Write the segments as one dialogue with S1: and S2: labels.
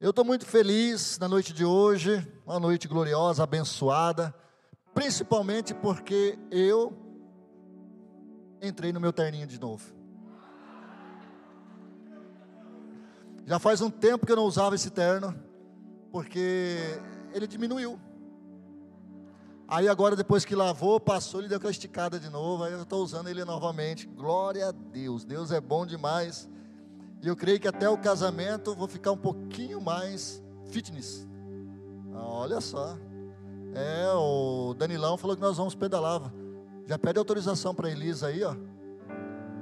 S1: Eu estou muito feliz na noite de hoje, uma noite gloriosa, abençoada, principalmente porque eu entrei no meu terninho de novo. Já faz um tempo que eu não usava esse terno, porque ele diminuiu. Aí agora, depois que lavou, passou, ele deu aquela esticada de novo, aí eu estou usando ele novamente. Glória a Deus, Deus é bom demais. E eu creio que até o casamento vou ficar um pouquinho mais fitness. Ah, olha só. É, o Danilão falou que nós vamos pedalar. Já pede autorização para Elisa aí, ó.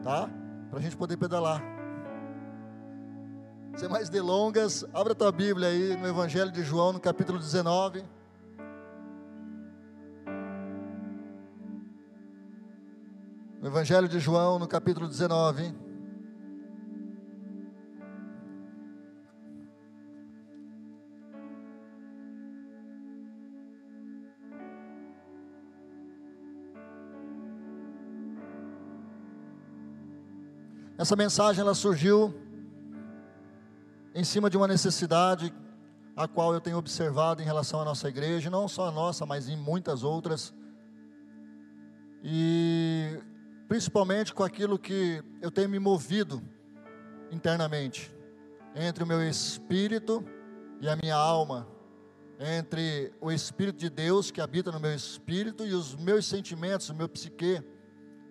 S1: Tá? Para a gente poder pedalar. Sem mais delongas, abra tua Bíblia aí no Evangelho de João, no capítulo 19. No Evangelho de João, no capítulo 19. Essa mensagem ela surgiu em cima de uma necessidade a qual eu tenho observado em relação à nossa igreja, não só a nossa, mas em muitas outras. E principalmente com aquilo que eu tenho me movido internamente, entre o meu espírito e a minha alma, entre o espírito de Deus que habita no meu espírito e os meus sentimentos, o meu psique,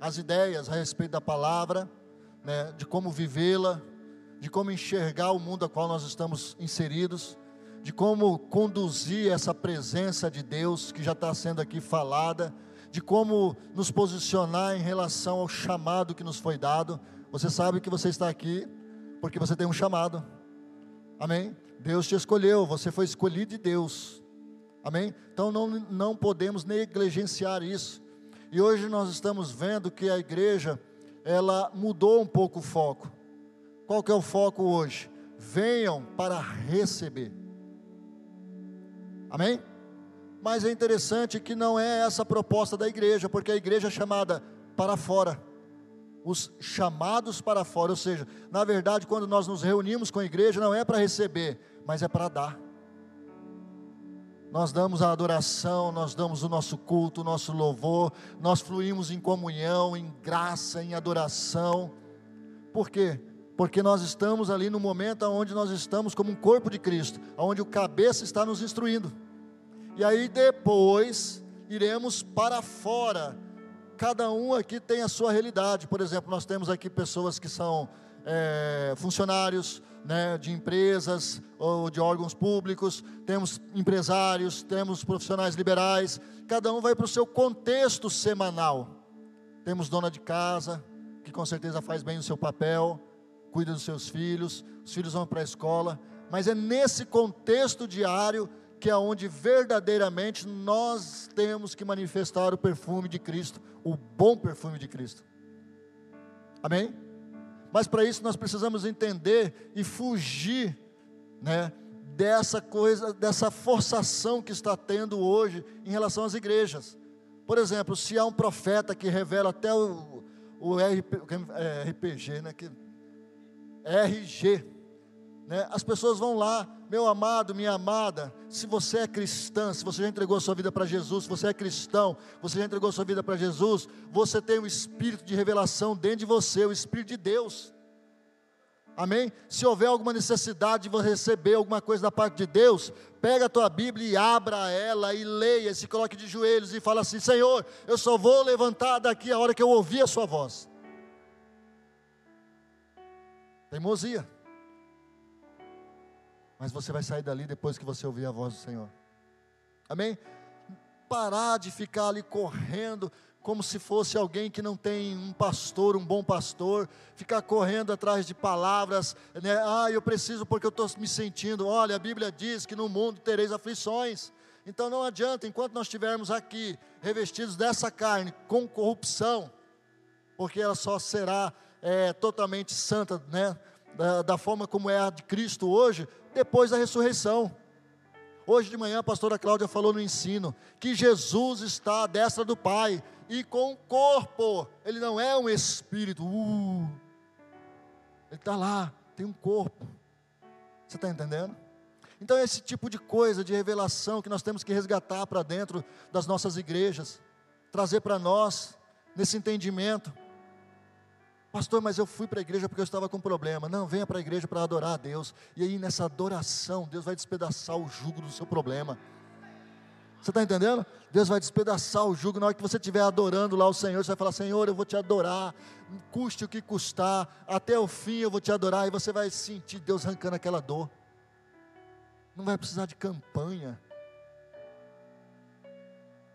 S1: as ideias a respeito da palavra né, de como vivê-la, de como enxergar o mundo a qual nós estamos inseridos, de como conduzir essa presença de Deus que já está sendo aqui falada, de como nos posicionar em relação ao chamado que nos foi dado. Você sabe que você está aqui porque você tem um chamado, amém? Deus te escolheu, você foi escolhido de Deus, amém? Então não, não podemos negligenciar isso. E hoje nós estamos vendo que a igreja ela mudou um pouco o foco. Qual que é o foco hoje? Venham para receber. Amém? Mas é interessante que não é essa a proposta da igreja, porque a igreja é chamada para fora. Os chamados para fora, ou seja, na verdade, quando nós nos reunimos com a igreja, não é para receber, mas é para dar nós damos a adoração, nós damos o nosso culto, o nosso louvor, nós fluímos em comunhão, em graça, em adoração. Por quê? Porque nós estamos ali no momento onde nós estamos como um corpo de Cristo, onde o cabeça está nos instruindo. E aí depois iremos para fora. Cada um aqui tem a sua realidade. Por exemplo, nós temos aqui pessoas que são é, funcionários, né, de empresas ou de órgãos públicos, temos empresários, temos profissionais liberais, cada um vai para o seu contexto semanal. Temos dona de casa, que com certeza faz bem o seu papel, cuida dos seus filhos, os filhos vão para a escola, mas é nesse contexto diário que é onde verdadeiramente nós temos que manifestar o perfume de Cristo, o bom perfume de Cristo. Amém? Mas para isso nós precisamos entender e fugir, né, dessa coisa, dessa forçação que está tendo hoje em relação às igrejas. Por exemplo, se há um profeta que revela até o, o RP, é, RPG, né, que, RG, né, as pessoas vão lá, meu amado, minha amada, se você é cristã, se você já entregou a sua vida para Jesus, se você é cristão, você já entregou a sua vida para Jesus, você tem o espírito de revelação dentro de você, o espírito de Deus. Amém? Se houver alguma necessidade de você receber alguma coisa da parte de Deus, pega a tua Bíblia e abra ela e leia, se coloque de joelhos e fala assim: Senhor, eu só vou levantar daqui a hora que eu ouvir a sua voz. Teimosia. Mas você vai sair dali depois que você ouvir a voz do Senhor. Amém? Parar de ficar ali correndo, como se fosse alguém que não tem um pastor, um bom pastor, ficar correndo atrás de palavras, né? ah, eu preciso porque eu estou me sentindo. Olha, a Bíblia diz que no mundo tereis aflições. Então não adianta, enquanto nós estivermos aqui revestidos dessa carne com corrupção, porque ela só será é, totalmente santa, né? Da, da forma como é a de Cristo hoje, depois da ressurreição. Hoje de manhã a pastora Cláudia falou no ensino que Jesus está à destra do Pai e com o corpo. Ele não é um espírito. Uh, ele está lá, tem um corpo. Você está entendendo? Então, esse tipo de coisa, de revelação, que nós temos que resgatar para dentro das nossas igrejas, trazer para nós, nesse entendimento. Pastor, mas eu fui para a igreja porque eu estava com problema. Não, venha para a igreja para adorar a Deus. E aí, nessa adoração, Deus vai despedaçar o jugo do seu problema. Você está entendendo? Deus vai despedaçar o jugo. Na hora que você estiver adorando lá o Senhor, você vai falar: Senhor, eu vou te adorar, custe o que custar, até o fim eu vou te adorar. E você vai sentir Deus arrancando aquela dor. Não vai precisar de campanha.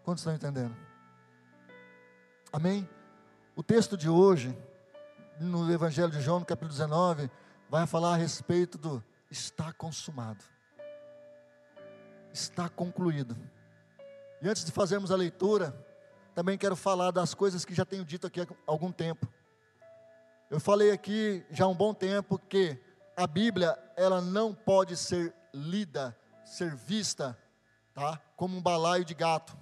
S1: Quantos estão entendendo? Amém? O texto de hoje, no Evangelho de João, no capítulo 19, vai falar a respeito do está consumado, está concluído. E antes de fazermos a leitura, também quero falar das coisas que já tenho dito aqui há algum tempo. Eu falei aqui já há um bom tempo que a Bíblia, ela não pode ser lida, ser vista, tá? Como um balaio de gato.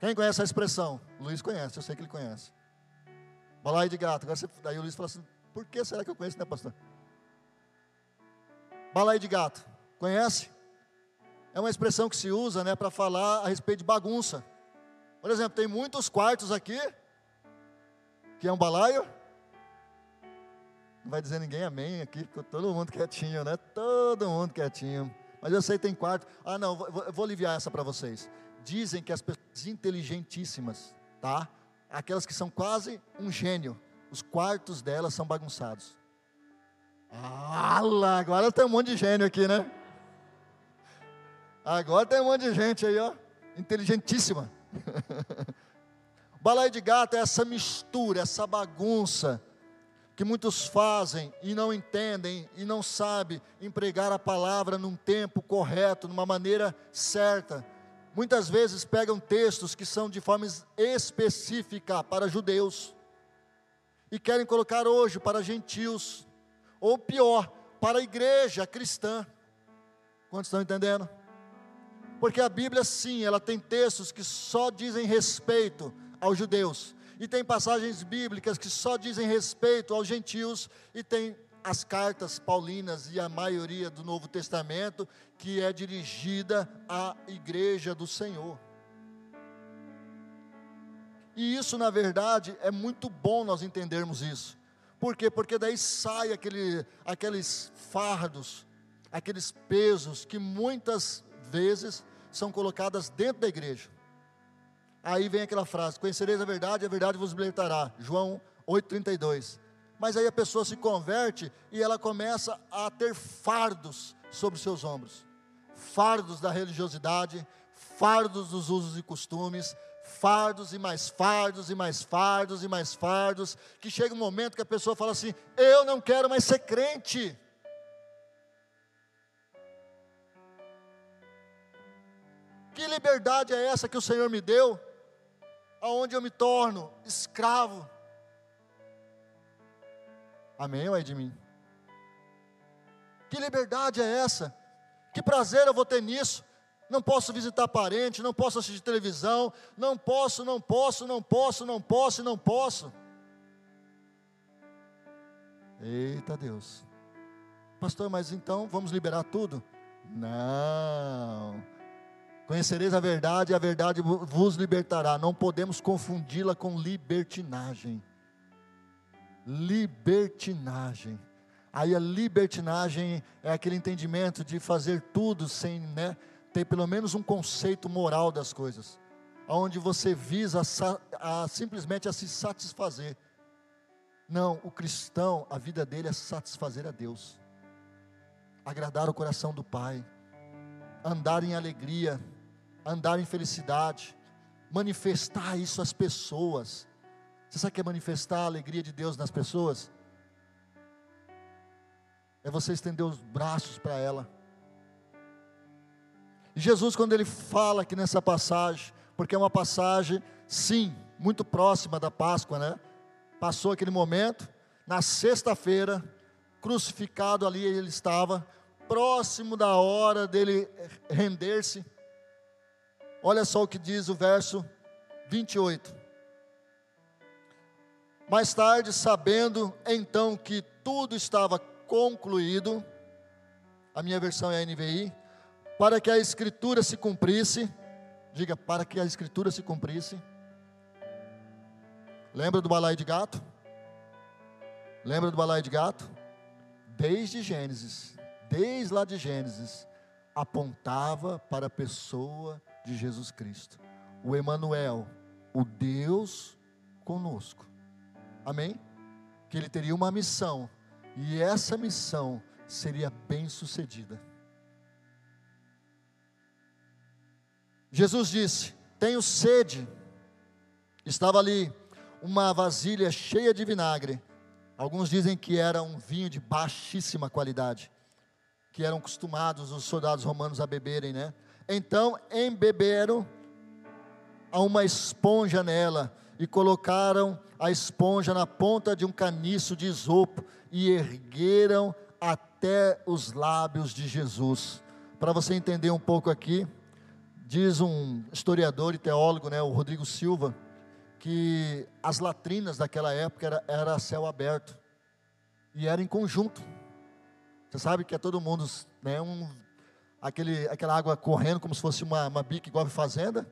S1: Quem conhece a expressão? Luiz conhece, eu sei que ele conhece. Balaio de gato. Agora você, daí o Luiz fala assim: por que será que eu conheço, né, pastor? Balaio de gato. Conhece? é uma expressão que se usa né, para falar a respeito de bagunça. Por exemplo, tem muitos quartos aqui, que é um balaio. Não vai dizer ninguém amém aqui, ficou todo mundo quietinho, né? Todo mundo quietinho. Mas eu sei que tem quarto. Ah, não, vou, vou aliviar essa para vocês. Dizem que as pessoas inteligentíssimas, tá? Aquelas que são quase um gênio, os quartos delas são bagunçados. Lá, agora tem um monte de gênio aqui, né? Agora tem um monte de gente aí, ó, inteligentíssima. Balaio de gato é essa mistura, essa bagunça que muitos fazem e não entendem e não sabem empregar a palavra num tempo correto, numa maneira certa. Muitas vezes pegam textos que são de forma específica para judeus e querem colocar hoje para gentios, ou pior, para a igreja cristã. Quantos estão entendendo? Porque a Bíblia, sim, ela tem textos que só dizem respeito aos judeus, e tem passagens bíblicas que só dizem respeito aos gentios, e tem as cartas paulinas e a maioria do Novo Testamento que é dirigida à igreja do Senhor. E isso, na verdade, é muito bom nós entendermos isso. Por quê? Porque daí sai aquele, aqueles fardos, aqueles pesos que muitas vezes são colocadas dentro da igreja. Aí vem aquela frase: Conhecereis a verdade, a verdade vos libertará. João 8,32. Mas aí a pessoa se converte e ela começa a ter fardos sobre seus ombros fardos da religiosidade, fardos dos usos e costumes, fardos e mais fardos e mais fardos e mais fardos, que chega um momento que a pessoa fala assim: Eu não quero mais ser crente. Que liberdade é essa que o Senhor me deu? Aonde eu me torno escravo? Amém ou é de mim? Que liberdade é essa? Que prazer eu vou ter nisso? Não posso visitar parente, não posso assistir televisão, não posso, não posso, não posso, não posso, não posso. Eita Deus. Pastor, mas então vamos liberar tudo? Não. Conhecereis a verdade e a verdade vos libertará. Não podemos confundi-la com libertinagem. Libertinagem. Aí a libertinagem é aquele entendimento de fazer tudo sem né, ter pelo menos um conceito moral das coisas, onde você visa a, a, simplesmente a se satisfazer. Não, o cristão, a vida dele é satisfazer a Deus, agradar o coração do Pai, andar em alegria, andar em felicidade, manifestar isso às pessoas. Você sabe o que é manifestar a alegria de Deus nas pessoas? É você estender os braços para ela. Jesus, quando ele fala aqui nessa passagem, porque é uma passagem, sim, muito próxima da Páscoa, né? Passou aquele momento, na sexta-feira, crucificado ali ele estava, próximo da hora dele render-se Olha só o que diz o verso 28. Mais tarde, sabendo então que tudo estava concluído, a minha versão é a NVI, para que a escritura se cumprisse, diga, para que a escritura se cumprisse. Lembra do balaio de gato? Lembra do balaio de gato? Desde Gênesis, desde lá de Gênesis, apontava para a pessoa de Jesus Cristo. O Emanuel, o Deus conosco. Amém? Que ele teria uma missão e essa missão seria bem sucedida. Jesus disse: Tenho sede. Estava ali uma vasilha cheia de vinagre. Alguns dizem que era um vinho de baixíssima qualidade, que eram acostumados os soldados romanos a beberem, né? Então embeberam a uma esponja nela e colocaram a esponja na ponta de um caniço de isopo e ergueram até os lábios de Jesus. Para você entender um pouco aqui, diz um historiador e teólogo, né, o Rodrigo Silva, que as latrinas daquela época era, era céu aberto e era em conjunto. Você sabe que é todo mundo, né, um, aquele, aquela água correndo como se fosse uma, uma bica igual a fazenda,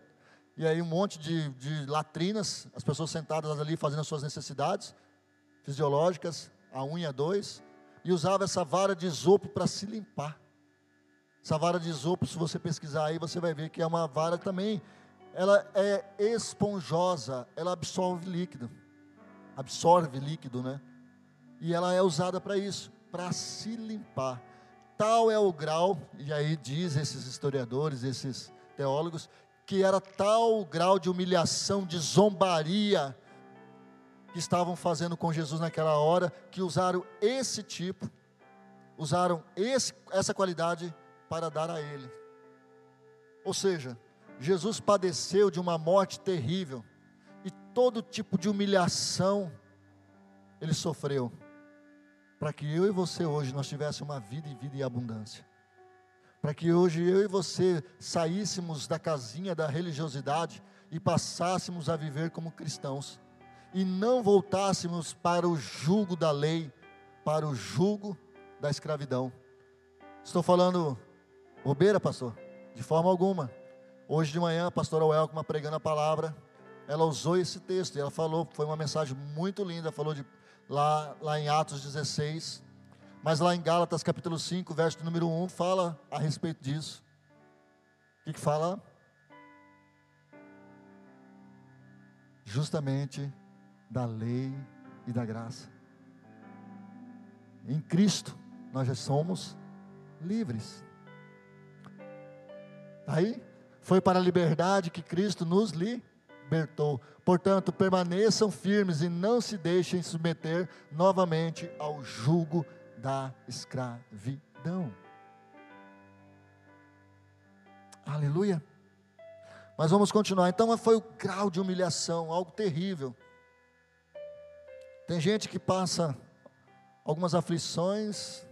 S1: e aí um monte de, de latrinas, as pessoas sentadas ali fazendo as suas necessidades fisiológicas, a unha dois, e usava essa vara de isopo para se limpar. Essa vara de isopo, se você pesquisar aí, você vai ver que é uma vara também ela é esponjosa, ela absorve líquido. Absorve líquido, né? E ela é usada para isso, para se limpar. Tal é o grau, e aí diz esses historiadores, esses teólogos, que era tal grau de humilhação, de zombaria que estavam fazendo com Jesus naquela hora, que usaram esse tipo, usaram esse, essa qualidade para dar a ele. Ou seja, Jesus padeceu de uma morte terrível e todo tipo de humilhação ele sofreu para que eu e você hoje nós tivéssemos uma vida e vida em abundância. Para que hoje eu e você saíssemos da casinha da religiosidade e passássemos a viver como cristãos e não voltássemos para o jugo da lei, para o jugo da escravidão. Estou falando bobeira, pastor? De forma alguma. Hoje de manhã, a pastora Welcoma pregando a palavra, ela usou esse texto e ela falou, foi uma mensagem muito linda, falou de lá, lá em Atos 16, mas lá em Gálatas capítulo 5, verso número 1, fala a respeito disso. O que, que fala? Justamente da lei e da graça. Em Cristo nós já somos livres. Aí foi para a liberdade que Cristo nos libertou. Portanto, permaneçam firmes e não se deixem submeter novamente ao jugo da escravidão. Aleluia. Mas vamos continuar. Então foi o grau de humilhação, algo terrível. Tem gente que passa algumas aflições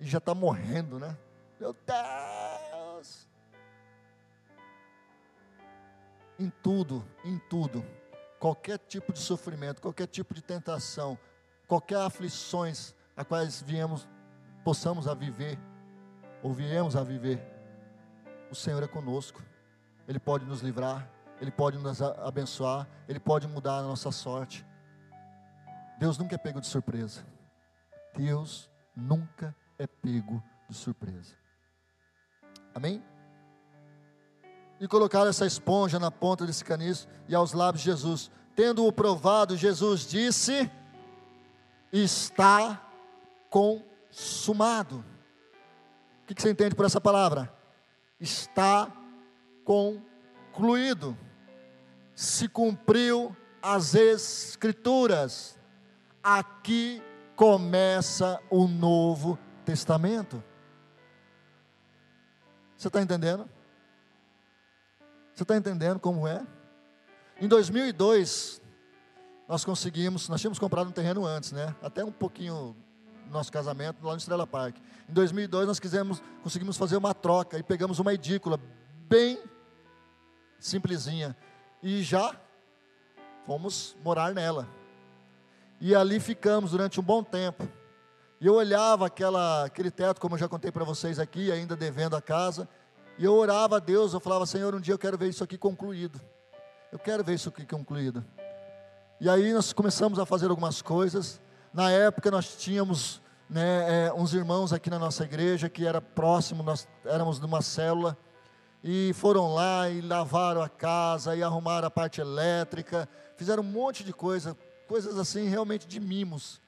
S1: e já está morrendo, né? Meu Deus! em tudo, em tudo, qualquer tipo de sofrimento, qualquer tipo de tentação, qualquer aflições a quais viemos, possamos a viver, ou viemos a viver, o Senhor é conosco, Ele pode nos livrar, Ele pode nos abençoar, Ele pode mudar a nossa sorte. Deus nunca é pego de surpresa. Deus nunca é pego de surpresa. Amém? e colocaram essa esponja na ponta desse caniço e aos lábios de Jesus. Tendo-o provado, Jesus disse: Está consumado. O que você entende por essa palavra? Está concluído. Se cumpriu as Escrituras. Aqui começa o Novo Testamento. Você está entendendo? Você está entendendo como é? Em 2002, nós conseguimos, nós tínhamos comprado um terreno antes, né? Até um pouquinho nosso casamento lá no Estrela Park. Em 2002 nós quisemos, conseguimos fazer uma troca e pegamos uma edícula bem simplesinha e já fomos morar nela. E ali ficamos durante um bom tempo. E eu olhava aquela, aquele teto, como eu já contei para vocês aqui, ainda devendo a casa, e eu orava a Deus, eu falava, Senhor, um dia eu quero ver isso aqui concluído. Eu quero ver isso aqui concluído. E aí nós começamos a fazer algumas coisas. Na época nós tínhamos né, é, uns irmãos aqui na nossa igreja que era próximo, nós éramos numa célula e foram lá e lavaram a casa e arrumaram a parte elétrica, fizeram um monte de coisa, coisas assim realmente de mimos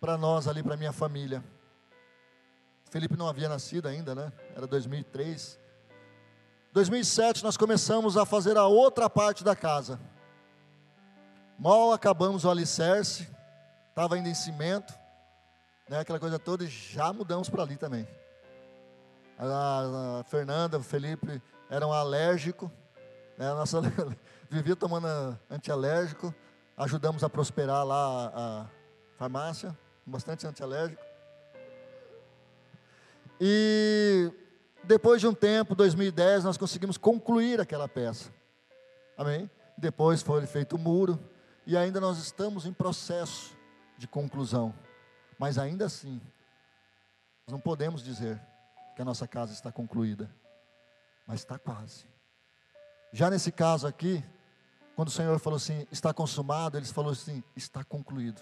S1: para nós ali, para minha família. Felipe não havia nascido ainda, né? Era 2003. 2007 nós começamos a fazer a outra parte da casa. Mal acabamos o alicerce, estava ainda em cimento, né, aquela coisa toda, e já mudamos para ali também. A, a, Fernanda, o Felipe eram alérgicos, né, a nossa vivia tomando antialérgico, ajudamos a prosperar lá a, a farmácia, bastante antialérgico. E depois de um tempo, 2010, nós conseguimos concluir aquela peça. Amém? Depois foi feito o muro, e ainda nós estamos em processo de conclusão. Mas ainda assim, nós não podemos dizer que a nossa casa está concluída, mas está quase. Já nesse caso aqui, quando o Senhor falou assim, está consumado, ele falou assim, está concluído.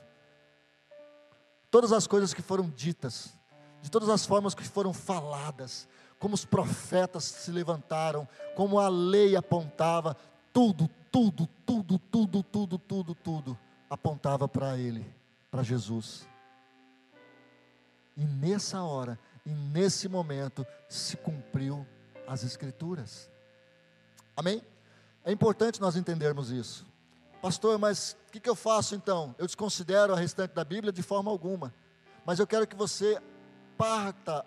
S1: Todas as coisas que foram ditas, de todas as formas que foram faladas, como os profetas se levantaram, como a lei apontava, tudo, tudo, tudo, tudo, tudo, tudo, tudo apontava para Ele, para Jesus. E nessa hora, e nesse momento, se cumpriu as Escrituras. Amém? É importante nós entendermos isso. Pastor, mas o que, que eu faço então? Eu desconsidero a restante da Bíblia de forma alguma. Mas eu quero que você parta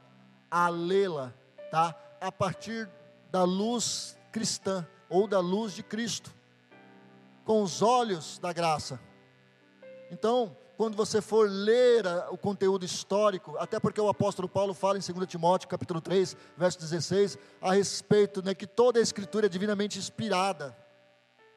S1: a lê-la, tá? A partir da luz cristã ou da luz de Cristo, com os olhos da graça. Então, quando você for ler o conteúdo histórico, até porque o apóstolo Paulo fala em 2 Timóteo, capítulo 3, verso 16, a respeito né, que toda a escritura é divinamente inspirada.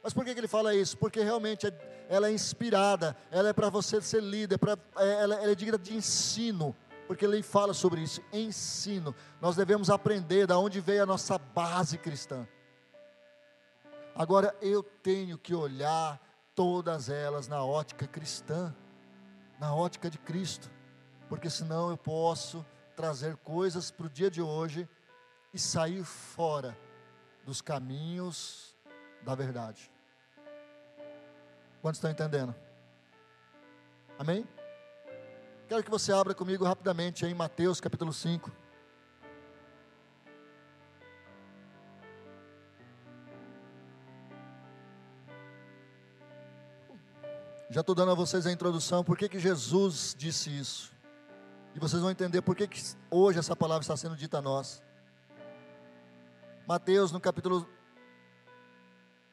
S1: Mas por que, ele fala isso? Porque realmente é, ela é inspirada, ela é para você ser líder, é pra, é, ela, ela é digna de ensino, porque ele fala sobre isso, ensino. Nós devemos aprender da onde veio a nossa base cristã. Agora eu tenho que olhar todas elas na ótica cristã, na ótica de Cristo, porque senão eu posso trazer coisas para o dia de hoje e sair fora dos caminhos da verdade. Quantos estão entendendo? Amém? Quero que você abra comigo rapidamente em Mateus capítulo 5. Já estou dando a vocês a introdução, por que, que Jesus disse isso. E vocês vão entender por que, que hoje essa palavra está sendo dita a nós. Mateus, no capítulo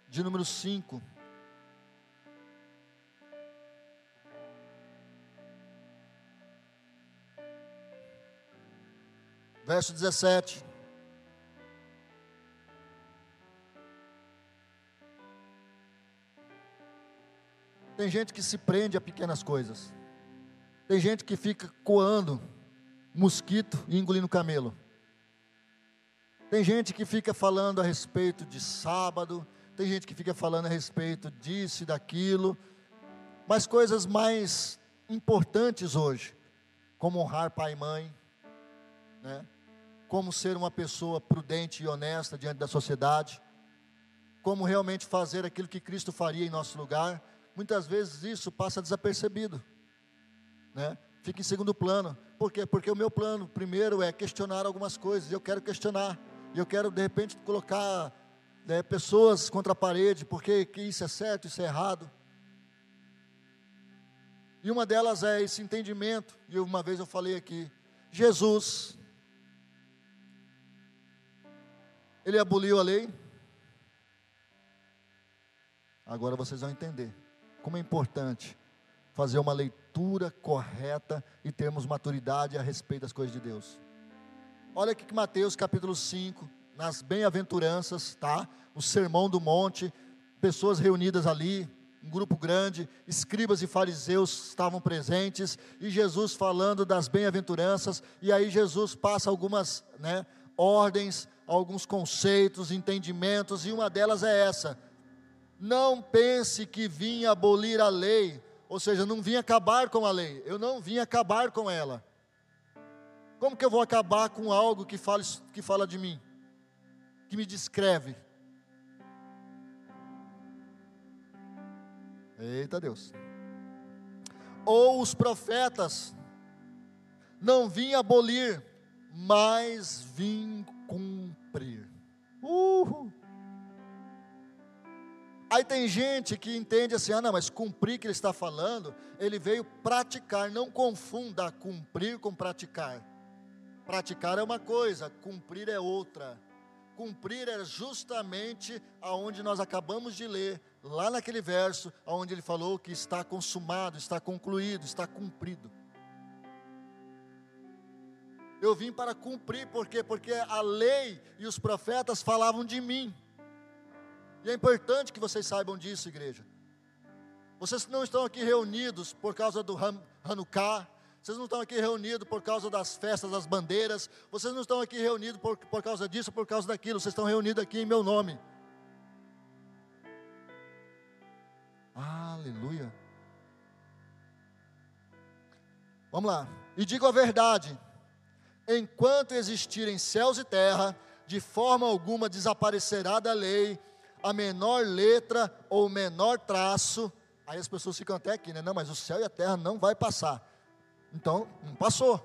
S1: de número 5. Verso 17. Tem gente que se prende a pequenas coisas. Tem gente que fica coando mosquito e engolindo camelo. Tem gente que fica falando a respeito de sábado, tem gente que fica falando a respeito disso e daquilo, mas coisas mais importantes hoje, como honrar pai e mãe, né? como ser uma pessoa prudente e honesta diante da sociedade, como realmente fazer aquilo que Cristo faria em nosso lugar, muitas vezes isso passa desapercebido, né? Fica em segundo plano. Por quê? Porque o meu plano primeiro é questionar algumas coisas. Eu quero questionar. Eu quero de repente colocar né, pessoas contra a parede, porque que isso é certo, isso é errado. E uma delas é esse entendimento. E uma vez eu falei aqui, Jesus, ele aboliu a lei. Agora vocês vão entender como é importante fazer uma leitura correta e termos maturidade a respeito das coisas de Deus. Olha aqui que Mateus capítulo 5, nas bem-aventuranças, tá? O sermão do monte, pessoas reunidas ali, um grupo grande, escribas e fariseus estavam presentes, e Jesus falando das bem-aventuranças, e aí Jesus passa algumas né, ordens, alguns conceitos, entendimentos, e uma delas é essa: não pense que vim abolir a lei, ou seja, não vim acabar com a lei, eu não vim acabar com ela. Como que eu vou acabar com algo que fala, que fala de mim, que me descreve? Eita Deus. Ou os profetas não vim abolir, mas vim cumprir. Uhul. Aí tem gente que entende assim, ah não, mas cumprir que ele está falando, ele veio praticar, não confunda cumprir com praticar. Praticar é uma coisa, cumprir é outra. Cumprir é justamente aonde nós acabamos de ler, lá naquele verso, onde ele falou que está consumado, está concluído, está cumprido. Eu vim para cumprir, por quê? Porque a lei e os profetas falavam de mim. E é importante que vocês saibam disso, igreja. Vocês não estão aqui reunidos por causa do Hanukkah, vocês não estão aqui reunidos por causa das festas, das bandeiras, vocês não estão aqui reunidos por, por causa disso, por causa daquilo, vocês estão reunidos aqui em meu nome. Aleluia. Vamos lá. E digo a verdade: enquanto existirem céus e terra, de forma alguma desaparecerá da lei a menor letra ou menor traço. Aí as pessoas ficam até aqui, né? Não, mas o céu e a terra não vai passar. Então, não passou.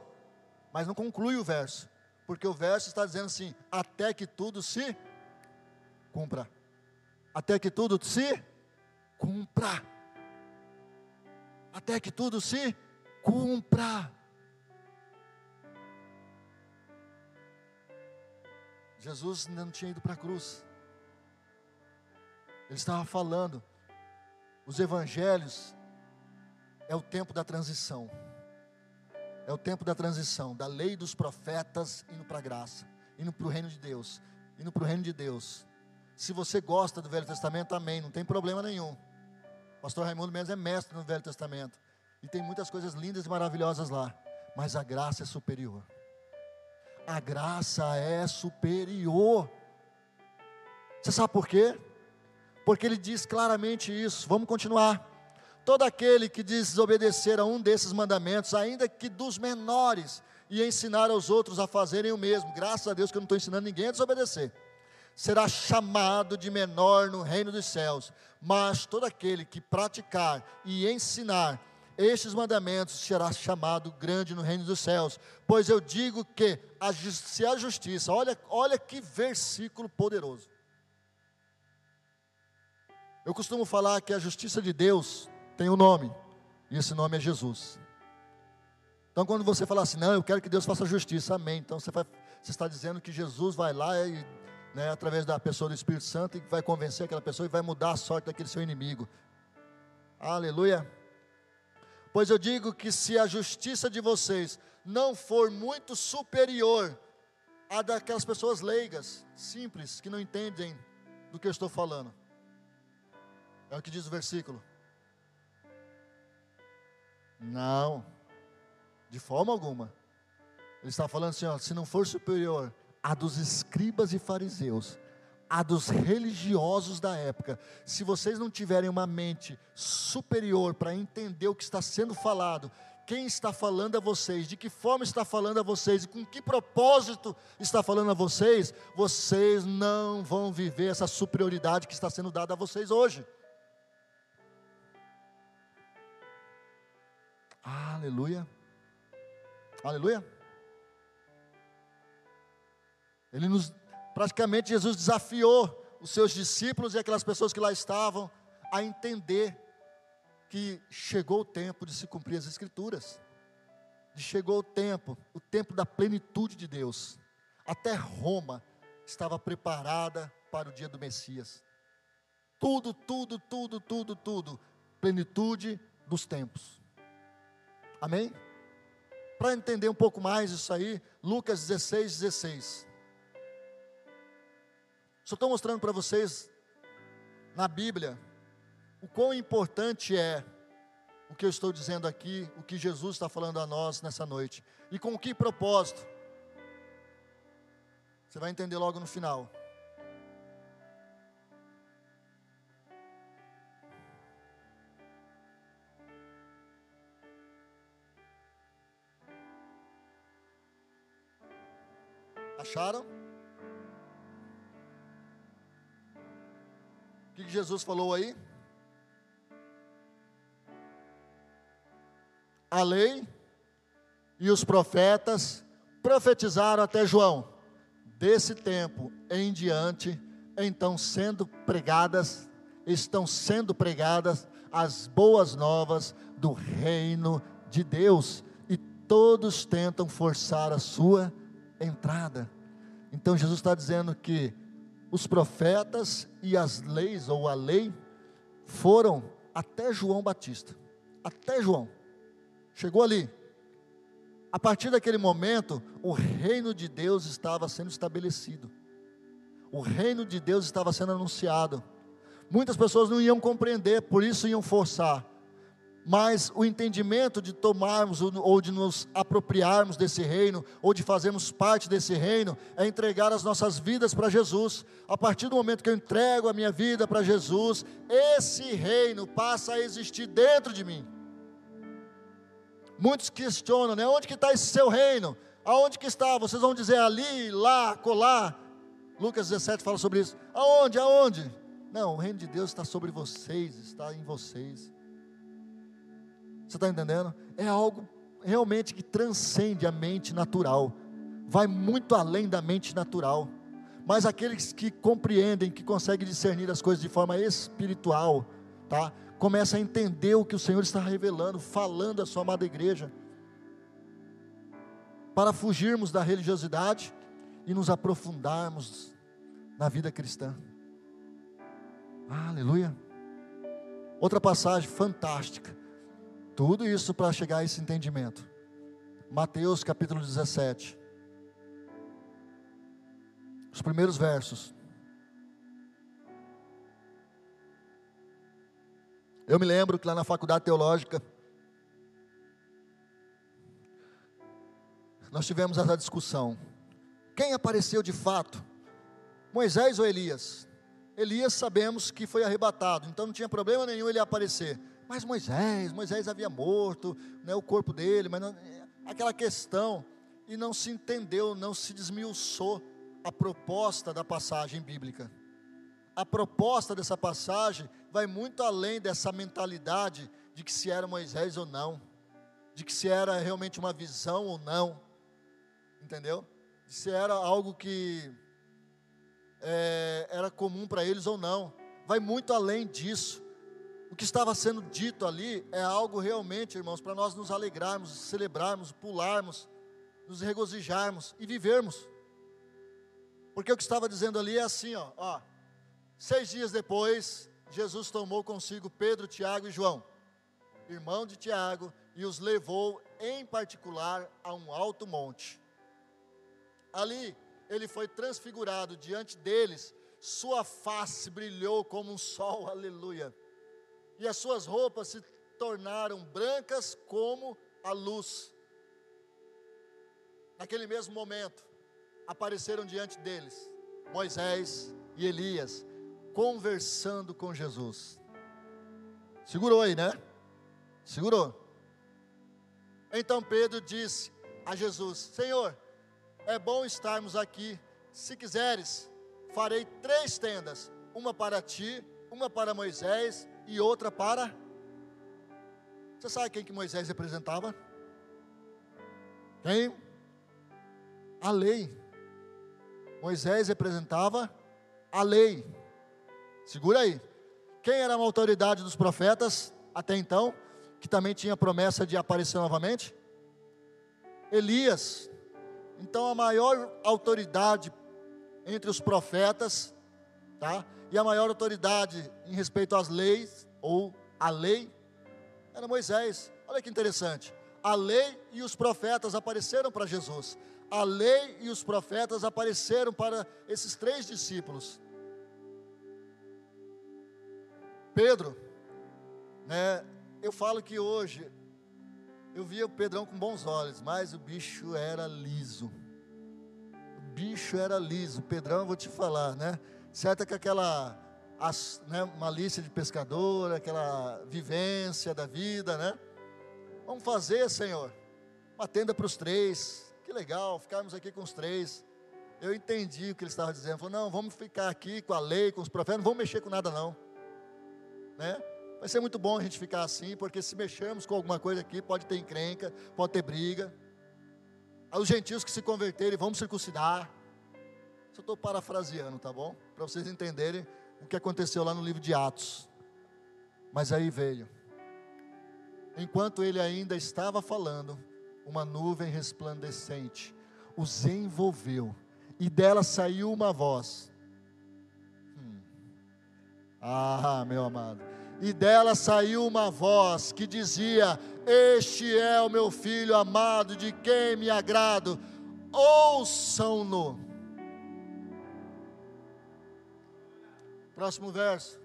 S1: Mas não conclui o verso. Porque o verso está dizendo assim: até que tudo se cumpra. Até que tudo se cumpra. Até que tudo se cumpra. Jesus não tinha ido para a cruz. Ele estava falando. Os evangelhos é o tempo da transição. É o tempo da transição, da lei dos profetas indo para a graça, indo para o reino de Deus, indo para o reino de Deus. Se você gosta do Velho Testamento, amém, não tem problema nenhum. Pastor Raimundo Mendes é mestre no Velho Testamento. E tem muitas coisas lindas e maravilhosas lá. Mas a graça é superior. A graça é superior. Você sabe por quê? Porque ele diz claramente isso. Vamos continuar. Todo aquele que desobedecer a um desses mandamentos, ainda que dos menores, e ensinar aos outros a fazerem o mesmo, graças a Deus que eu não estou ensinando ninguém a desobedecer será chamado de menor no reino dos céus, mas todo aquele que praticar e ensinar estes mandamentos será chamado grande no reino dos céus. Pois eu digo que a, se a justiça, olha, olha que versículo poderoso. Eu costumo falar que a justiça de Deus tem um nome, e esse nome é Jesus. Então, quando você fala assim, não, eu quero que Deus faça justiça, amém. Então, você, vai, você está dizendo que Jesus vai lá e né, através da pessoa do Espírito Santo, e vai convencer aquela pessoa e vai mudar a sorte daquele seu inimigo. Aleluia. Pois eu digo que se a justiça de vocês não for muito superior à daquelas pessoas leigas, simples, que não entendem do que eu estou falando. É o que diz o versículo. Não, de forma alguma. Ele está falando assim: ó, se não for superior a dos escribas e fariseus, a dos religiosos da época. Se vocês não tiverem uma mente superior para entender o que está sendo falado, quem está falando a vocês, de que forma está falando a vocês e com que propósito está falando a vocês, vocês não vão viver essa superioridade que está sendo dada a vocês hoje. Aleluia. Aleluia. Ele nos, praticamente Jesus desafiou os seus discípulos e aquelas pessoas que lá estavam a entender que chegou o tempo de se cumprir as escrituras. Chegou o tempo, o tempo da plenitude de Deus. Até Roma estava preparada para o dia do Messias. Tudo, tudo, tudo, tudo, tudo. Plenitude dos tempos. Amém? Para entender um pouco mais isso aí, Lucas 16, 16. Só estou mostrando para vocês na Bíblia o quão importante é o que eu estou dizendo aqui, o que Jesus está falando a nós nessa noite. E com que propósito? Você vai entender logo no final. Acharam? O que Jesus falou aí? A lei e os profetas profetizaram até João. Desse tempo em diante, então sendo pregadas, estão sendo pregadas as boas novas do reino de Deus, e todos tentam forçar a sua entrada. Então Jesus está dizendo que os profetas e as leis, ou a lei, foram até João Batista. Até João. Chegou ali. A partir daquele momento, o reino de Deus estava sendo estabelecido. O reino de Deus estava sendo anunciado. Muitas pessoas não iam compreender, por isso iam forçar mas o entendimento de tomarmos ou de nos apropriarmos desse reino, ou de fazermos parte desse reino, é entregar as nossas vidas para Jesus. A partir do momento que eu entrego a minha vida para Jesus, esse reino passa a existir dentro de mim. Muitos questionam, né? Onde que está esse seu reino? Aonde que está? Vocês vão dizer ali, lá, colar. Lucas 17 fala sobre isso. Aonde? Aonde? Não, o reino de Deus está sobre vocês, está em vocês. Você está entendendo? É algo realmente que transcende a mente natural, vai muito além da mente natural. Mas aqueles que compreendem, que conseguem discernir as coisas de forma espiritual, tá? Começa a entender o que o Senhor está revelando, falando à sua amada igreja. Para fugirmos da religiosidade e nos aprofundarmos na vida cristã. Aleluia. Outra passagem fantástica. Tudo isso para chegar a esse entendimento. Mateus capítulo 17. Os primeiros versos. Eu me lembro que lá na faculdade teológica, nós tivemos essa discussão. Quem apareceu de fato? Moisés ou Elias? Elias sabemos que foi arrebatado, então não tinha problema nenhum ele aparecer. Mas Moisés, Moisés havia morto, né, o corpo dele, mas não, aquela questão, e não se entendeu, não se desmiuçou a proposta da passagem bíblica. A proposta dessa passagem vai muito além dessa mentalidade de que se era Moisés ou não, de que se era realmente uma visão ou não, entendeu? De se era algo que é, era comum para eles ou não, vai muito além disso. O que estava sendo dito ali é algo realmente, irmãos, para nós nos alegrarmos, celebrarmos, pularmos, nos regozijarmos e vivermos. Porque o que estava dizendo ali é assim, ó, ó seis dias depois, Jesus tomou consigo Pedro, Tiago e João, irmão de Tiago, e os levou em particular a um alto monte. Ali ele foi transfigurado diante deles, sua face brilhou como um sol, aleluia e as suas roupas se tornaram brancas como a luz. Naquele mesmo momento, apareceram diante deles Moisés e Elias, conversando com Jesus. Segurou aí, né? Segurou. Então Pedro disse a Jesus: Senhor, é bom estarmos aqui. Se quiseres, farei três tendas: uma para ti, uma para Moisés e outra para. Você sabe quem que Moisés representava? Quem? A lei. Moisés representava a lei. Segura aí. Quem era a autoridade dos profetas até então, que também tinha promessa de aparecer novamente? Elias. Então a maior autoridade entre os profetas, tá? e a maior autoridade em respeito às leis, ou a lei, era Moisés. Olha que interessante. A lei e os profetas apareceram para Jesus. A lei e os profetas apareceram para esses três discípulos. Pedro Né? Eu falo que hoje eu via o Pedrão com bons olhos, mas o bicho era liso. O bicho era liso. O Pedrão, eu vou te falar, né? Certo é que aquela as, né, malícia de pescador, aquela vivência da vida, né? Vamos fazer, Senhor, uma tenda para os três. Que legal, ficarmos aqui com os três. Eu entendi o que ele estava dizendo. Falou, não, vamos ficar aqui com a lei, com os profetas, não vamos mexer com nada não. Né? Vai ser muito bom a gente ficar assim, porque se mexermos com alguma coisa aqui, pode ter encrenca, pode ter briga. Os gentios que se converterem vão circuncidar. Eu estou parafraseando, tá bom? Para vocês entenderem o que aconteceu lá no livro de Atos. Mas aí veio. Enquanto ele ainda estava falando, uma nuvem resplandecente os envolveu, e dela saiu uma voz. Hum. Ah, meu amado e dela saiu uma voz que dizia: Este é o meu filho amado, de quem me agrado, ouçam-no. Próximo verso.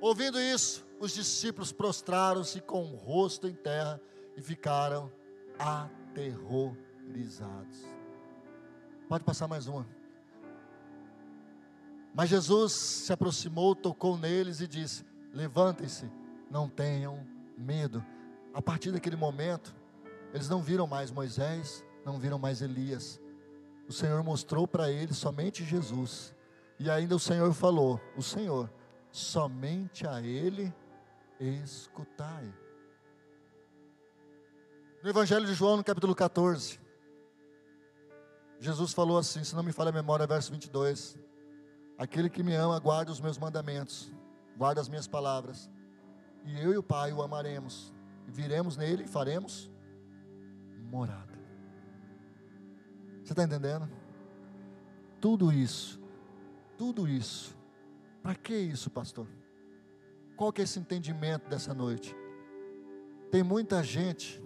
S1: Ouvindo isso, os discípulos prostraram-se com o rosto em terra e ficaram aterrorizados. Pode passar mais uma. Mas Jesus se aproximou, tocou neles e disse: Levantem-se, não tenham medo. A partir daquele momento, eles não viram mais Moisés, não viram mais Elias. O Senhor mostrou para eles somente Jesus. E ainda o Senhor falou: O Senhor, somente a Ele escutai. No Evangelho de João, no capítulo 14, Jesus falou assim: se não me falha a memória, verso 22. Aquele que me ama, guarda os meus mandamentos guarda as minhas palavras, e eu e o Pai o amaremos, e viremos nele e faremos morada. Você está entendendo? Tudo isso, tudo isso, para que isso, pastor? Qual que é esse entendimento dessa noite? Tem muita gente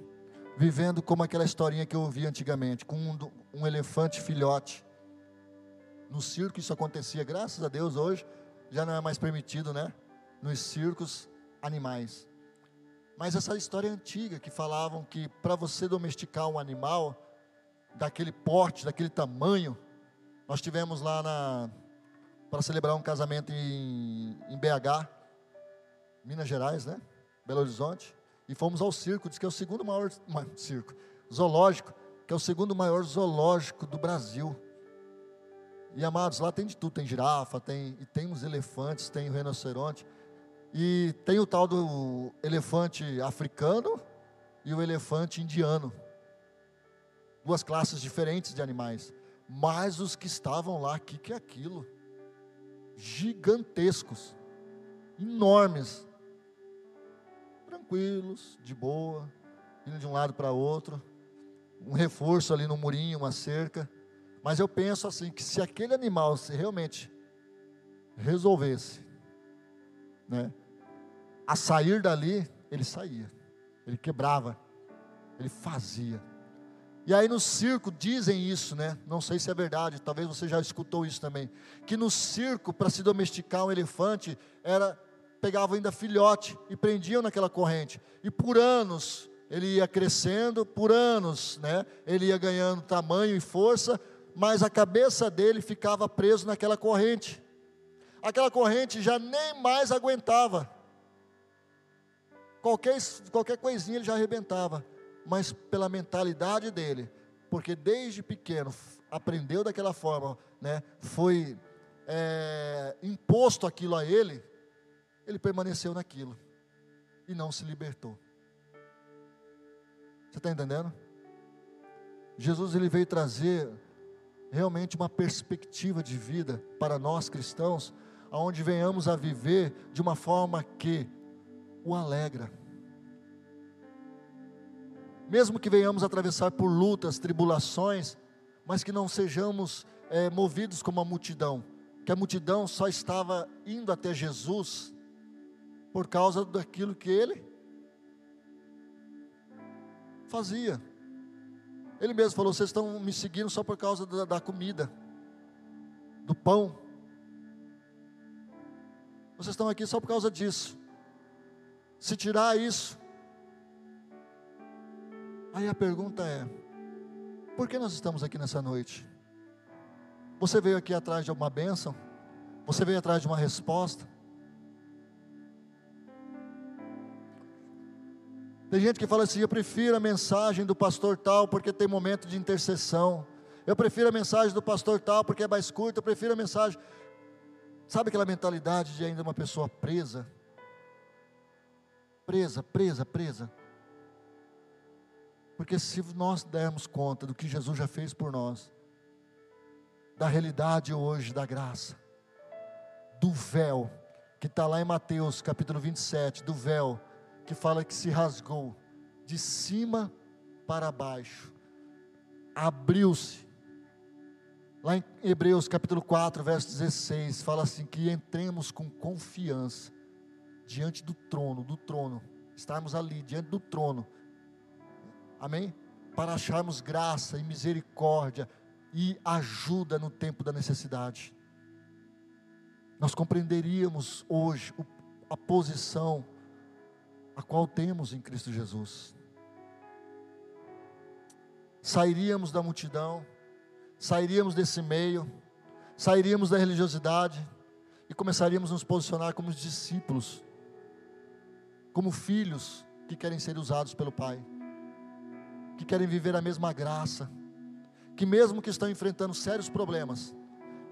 S1: vivendo como aquela historinha que eu ouvi antigamente, com um, um elefante filhote. No circo isso acontecia, graças a Deus hoje já não é mais permitido, né? nos circos animais. Mas essa história é antiga que falavam que para você domesticar um animal daquele porte, daquele tamanho, nós tivemos lá na para celebrar um casamento em, em BH, Minas Gerais, né? Belo Horizonte, e fomos ao circo, diz que é o segundo maior circo, zoológico, que é o segundo maior zoológico do Brasil. E amados, lá tem de tudo, tem girafa, tem e tem os elefantes, tem o rinoceronte. E tem o tal do elefante africano e o elefante indiano. Duas classes diferentes de animais. Mas os que estavam lá, o que, que é aquilo? Gigantescos, enormes, tranquilos, de boa, indo de um lado para outro, um reforço ali no murinho, uma cerca. Mas eu penso assim: que se aquele animal se realmente resolvesse, né, a sair dali, ele saía, ele quebrava, ele fazia. E aí no circo dizem isso, né? Não sei se é verdade, talvez você já escutou isso também. Que no circo, para se domesticar um elefante, era pegavam ainda filhote e prendiam naquela corrente. E por anos ele ia crescendo, por anos, né? Ele ia ganhando tamanho e força, mas a cabeça dele ficava preso naquela corrente. Aquela corrente já nem mais aguentava qualquer, qualquer coisinha ele já arrebentava, mas pela mentalidade dele, porque desde pequeno aprendeu daquela forma, né, foi é, imposto aquilo a ele, ele permaneceu naquilo e não se libertou. Você está entendendo? Jesus ele veio trazer realmente uma perspectiva de vida para nós cristãos, aonde venhamos a viver de uma forma que o alegra. Mesmo que venhamos atravessar por lutas, tribulações, mas que não sejamos é, movidos como a multidão, que a multidão só estava indo até Jesus por causa daquilo que ele fazia. Ele mesmo falou: vocês estão me seguindo só por causa da, da comida, do pão. Vocês estão aqui só por causa disso. se tirar isso, aí a pergunta é: por que nós estamos aqui nessa noite? Você veio aqui atrás de alguma bênção? Você veio atrás de uma resposta? Tem gente que fala assim: eu prefiro a mensagem do pastor tal porque tem momento de intercessão. Eu prefiro a mensagem do pastor tal porque é mais curta. Eu prefiro a mensagem. Sabe aquela mentalidade de ainda uma pessoa presa? Presa, presa, presa. Porque se nós dermos conta do que Jesus já fez por nós, da realidade hoje da graça, do véu, que está lá em Mateus capítulo 27, do véu, que fala que se rasgou de cima para baixo, abriu-se. Lá em Hebreus capítulo 4, verso 16, fala assim: que entremos com confiança diante do trono, do trono, estarmos ali diante do trono, amém? Para acharmos graça e misericórdia e ajuda no tempo da necessidade. Nós compreenderíamos hoje a posição a qual temos em Cristo Jesus. Sairíamos da multidão, sairíamos desse meio, sairíamos da religiosidade e começaríamos a nos posicionar como discípulos, como filhos que querem ser usados pelo Pai, que querem viver a mesma graça, que mesmo que estão enfrentando sérios problemas,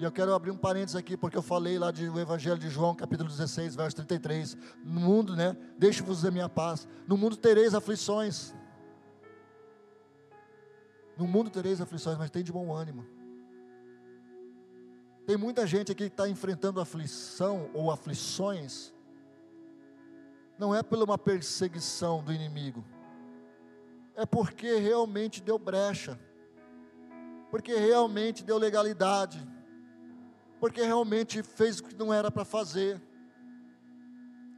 S1: e eu quero abrir um parênteses aqui, porque eu falei lá do Evangelho de João, capítulo 16, verso 33. No mundo, né? Deixe-vos a minha paz. No mundo tereis aflições. No mundo tereis aflições, mas tem de bom ânimo. Tem muita gente aqui que está enfrentando aflição ou aflições. Não é por uma perseguição do inimigo. É porque realmente deu brecha. Porque realmente deu legalidade porque realmente fez o que não era para fazer,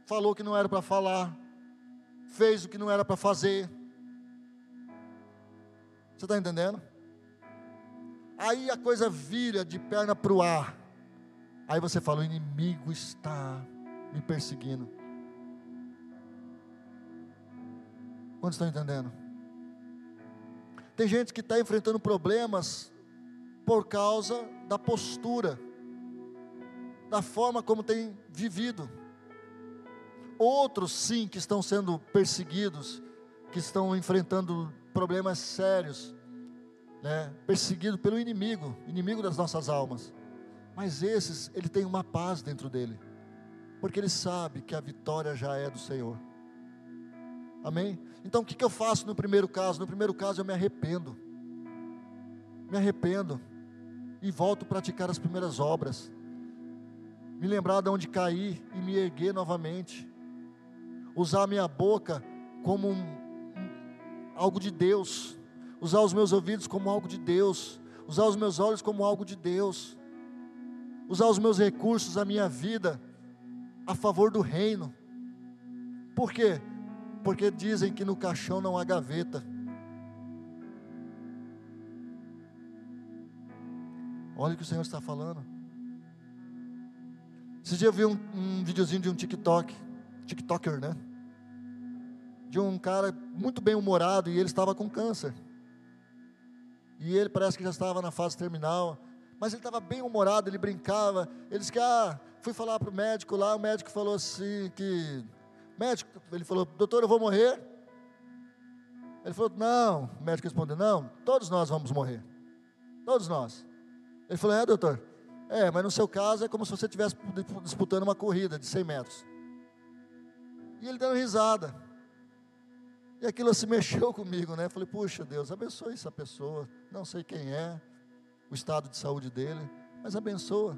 S1: falou que não era para falar, fez o que não era para fazer. Você está entendendo? Aí a coisa vira de perna para o ar. Aí você fala: o inimigo está me perseguindo. Quantos estão entendendo? Tem gente que está enfrentando problemas por causa da postura da forma como tem vivido. Outros, sim, que estão sendo perseguidos, que estão enfrentando problemas sérios, né? perseguido pelo inimigo, inimigo das nossas almas. Mas esses, ele tem uma paz dentro dele, porque ele sabe que a vitória já é do Senhor. Amém? Então o que, que eu faço no primeiro caso? No primeiro caso eu me arrependo, me arrependo e volto a praticar as primeiras obras me lembrar de onde caí e me erguer novamente, usar a minha boca como um, um, algo de Deus, usar os meus ouvidos como algo de Deus, usar os meus olhos como algo de Deus, usar os meus recursos, a minha vida, a favor do reino. Por quê? Porque dizem que no caixão não há gaveta. Olha o que o Senhor está falando. Esse dia eu vi um, um videozinho de um TikTok, TikToker, né? De um cara muito bem humorado e ele estava com câncer. E ele parece que já estava na fase terminal. Mas ele estava bem humorado, ele brincava. Ele disse que, ah, fui falar para o médico lá, o médico falou assim que. Médico, ele falou, doutor, eu vou morrer. Ele falou, não. O médico respondeu, não, todos nós vamos morrer. Todos nós. Ele falou, é, doutor. É, mas no seu caso é como se você estivesse disputando uma corrida de 100 metros. E ele dando risada. E aquilo se mexeu comigo, né? falei, puxa Deus, abençoe essa pessoa. Não sei quem é, o estado de saúde dele, mas abençoa.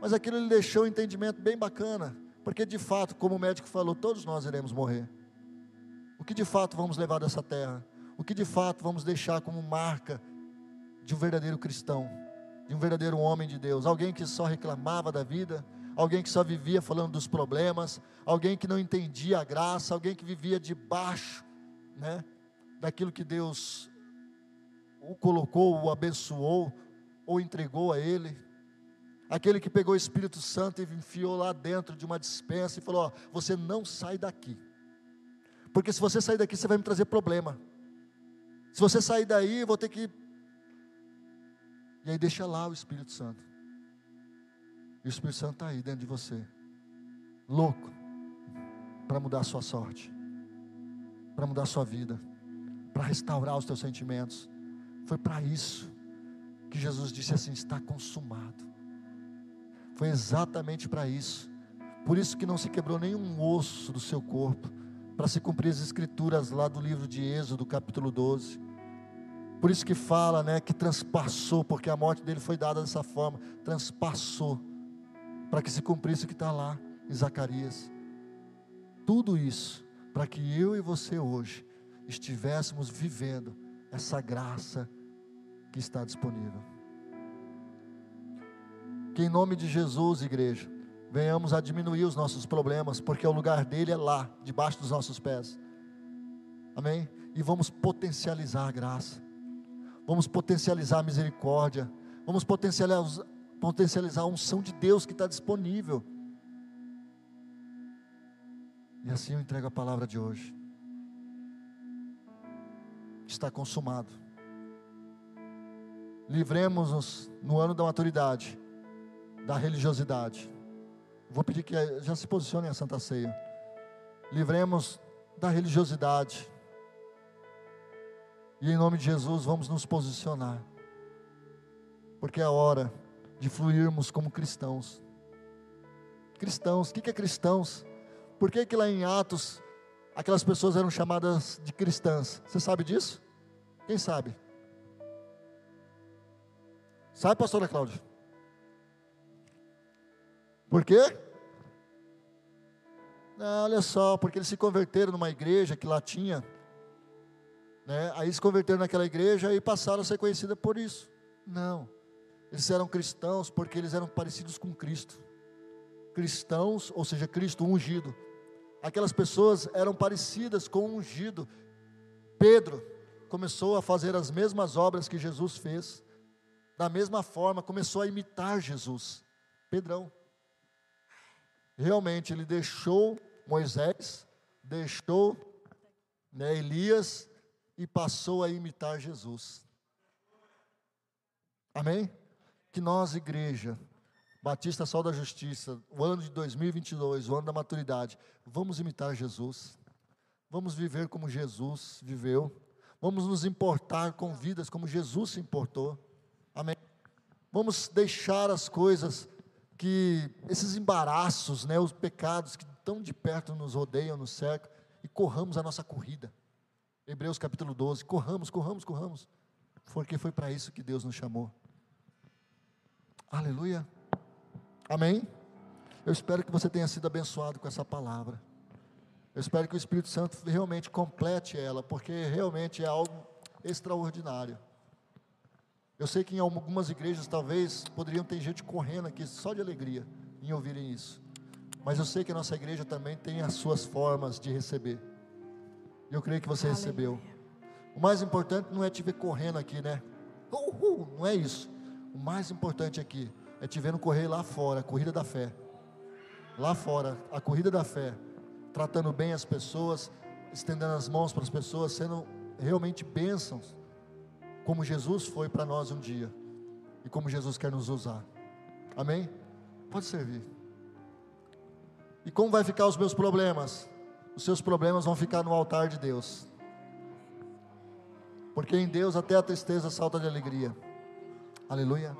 S1: Mas aquilo ele deixou um entendimento bem bacana, porque de fato, como o médico falou, todos nós iremos morrer. O que de fato vamos levar dessa terra? O que de fato vamos deixar como marca de um verdadeiro cristão? de um verdadeiro homem de Deus, alguém que só reclamava da vida, alguém que só vivia falando dos problemas, alguém que não entendia a graça, alguém que vivia debaixo, né, daquilo que Deus o colocou, o abençoou ou entregou a ele. Aquele que pegou o Espírito Santo e enfiou lá dentro de uma dispensa e falou: ó, você não sai daqui. Porque se você sair daqui, você vai me trazer problema. Se você sair daí, eu vou ter que. E aí deixa lá o Espírito Santo. E o Espírito Santo está aí dentro de você. Louco. Para mudar a sua sorte. Para mudar a sua vida. Para restaurar os teus sentimentos. Foi para isso que Jesus disse assim: está consumado. Foi exatamente para isso. Por isso que não se quebrou nenhum osso do seu corpo, para se cumprir as escrituras lá do livro de Êxodo, capítulo 12. Por isso que fala, né, que transpassou, porque a morte dele foi dada dessa forma, transpassou, para que se cumprisse o que está lá em Zacarias. Tudo isso para que eu e você hoje estivéssemos vivendo essa graça que está disponível. Que em nome de Jesus, igreja, venhamos a diminuir os nossos problemas, porque o lugar dele é lá, debaixo dos nossos pés. Amém? E vamos potencializar a graça, vamos potencializar a misericórdia, vamos potencializar, potencializar a unção de Deus que está disponível. E assim eu entrego a palavra de hoje. Está consumado. Livremos-nos no ano da maturidade da religiosidade. Vou pedir que já se posicionem a Santa Ceia. Livremos da religiosidade. E em nome de Jesus vamos nos posicionar. Porque é hora de fluirmos como cristãos. Cristãos, o que é cristãos? Por que, que lá em Atos aquelas pessoas eram chamadas de cristãs? Você sabe disso? Quem sabe? Sabe, pastora Cláudia? Por quê? Não, olha só, porque eles se converteram numa igreja que lá tinha, né? Aí se converteram naquela igreja e passaram a ser conhecidas por isso. Não, eles eram cristãos porque eles eram parecidos com Cristo. Cristãos, ou seja, Cristo ungido. Aquelas pessoas eram parecidas com o ungido. Pedro começou a fazer as mesmas obras que Jesus fez da mesma forma, começou a imitar Jesus. Pedrão. Realmente, ele deixou Moisés, deixou né, Elias e passou a imitar Jesus. Amém? Que nós, igreja, Batista Sol da Justiça, o ano de 2022, o ano da maturidade, vamos imitar Jesus. Vamos viver como Jesus viveu. Vamos nos importar com vidas como Jesus se importou. Amém? Vamos deixar as coisas que, esses embaraços, né, os pecados que tão de perto nos rodeiam, nos cercam, e corramos a nossa corrida. Hebreus capítulo 12, corramos, corramos, corramos, porque foi para isso que Deus nos chamou. Aleluia. Amém? Eu espero que você tenha sido abençoado com essa palavra. Eu espero que o Espírito Santo realmente complete ela, porque realmente é algo extraordinário. Eu sei que em algumas igrejas talvez poderiam ter gente correndo aqui só de alegria em ouvirem isso. Mas eu sei que a nossa igreja também tem as suas formas de receber. E eu creio que você Aleluia. recebeu. O mais importante não é te ver correndo aqui, né? Uhul, não é isso. O mais importante aqui é te vendo correr lá fora, a corrida da fé. Lá fora, a corrida da fé. Tratando bem as pessoas, estendendo as mãos para as pessoas, sendo realmente bênçãos como Jesus foi para nós um dia e como Jesus quer nos usar. Amém? Pode servir. E como vai ficar os meus problemas? Os seus problemas vão ficar no altar de Deus. Porque em Deus até a tristeza salta de alegria. Aleluia.